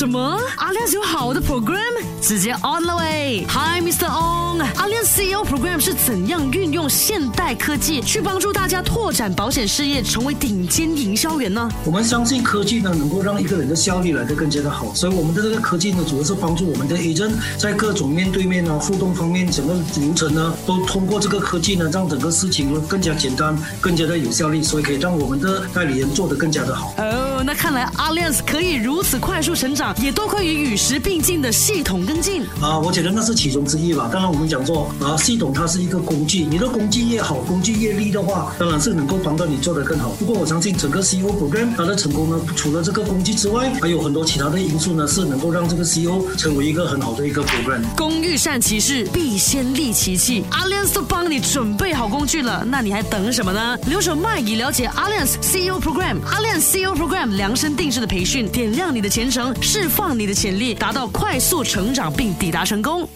什么？Alliance 有好的 program，直接 on the way！Hi，Mr. Ong，Alliance CEO program 是怎样运用现代科技去帮助大家拓展保险事业，成为顶尖营销员呢？我们相信科技呢，能够让一个人的效率来得更加的好，所以我们的这个科技呢，主要是帮助我们的 agent 在各种面对面啊、互动方面，整个流程呢，都通过这个科技呢，让整个事情呢更加简单、更加的有效率，所以可以让我们的代理人做得更加的好。哦，那看来 Alliance 可以如此快速成长，也多亏于与时并进的系统跟进。啊，我觉得那是其中之一吧。当然，我们讲说啊，系统它是一个工具，你的工具越好，工具越利的话，当然是能够帮到你做得更好。不过我相信整个 CEO program 它的成功呢，除了这个工具之外，还有很多其他的因素呢，是能够让这个 CEO 成为一个很好的一个 program。工欲善其事，必先利其器。Alliance 都帮你准备好工具了，那你还等什么呢？留守麦以了解 Alliance CEO program。Alliance CEO program 量身定制的培训，点亮你的前程，释放你的潜力，达到快速成长并抵达成功。